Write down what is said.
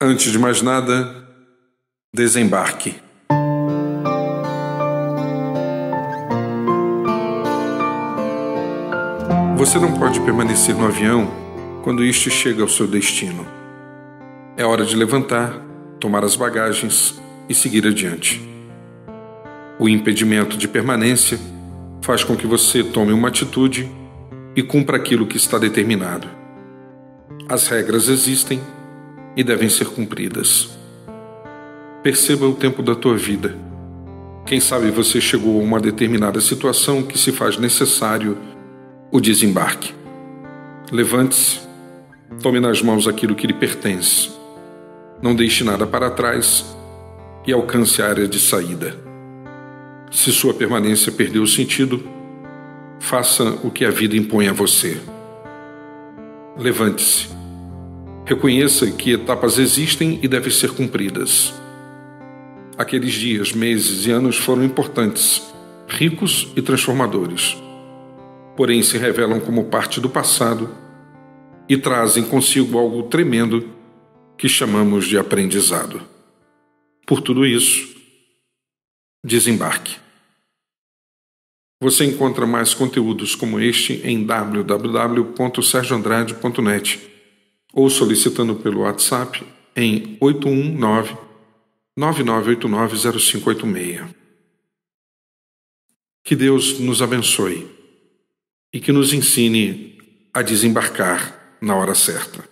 Antes de mais nada, desembarque. Você não pode permanecer no avião quando este chega ao seu destino. É hora de levantar, tomar as bagagens e seguir adiante. O impedimento de permanência faz com que você tome uma atitude e cumpra aquilo que está determinado. As regras existem e devem ser cumpridas. Perceba o tempo da tua vida. Quem sabe você chegou a uma determinada situação que se faz necessário o desembarque. Levante-se, tome nas mãos aquilo que lhe pertence. Não deixe nada para trás e alcance a área de saída. Se sua permanência perdeu o sentido, faça o que a vida impõe a você. Levante-se Reconheça que etapas existem e devem ser cumpridas. Aqueles dias, meses e anos foram importantes, ricos e transformadores. Porém, se revelam como parte do passado e trazem consigo algo tremendo que chamamos de aprendizado. Por tudo isso, desembarque. Você encontra mais conteúdos como este em www.sergioandrade.net ou solicitando pelo WhatsApp em 819 99890586. Que Deus nos abençoe e que nos ensine a desembarcar na hora certa.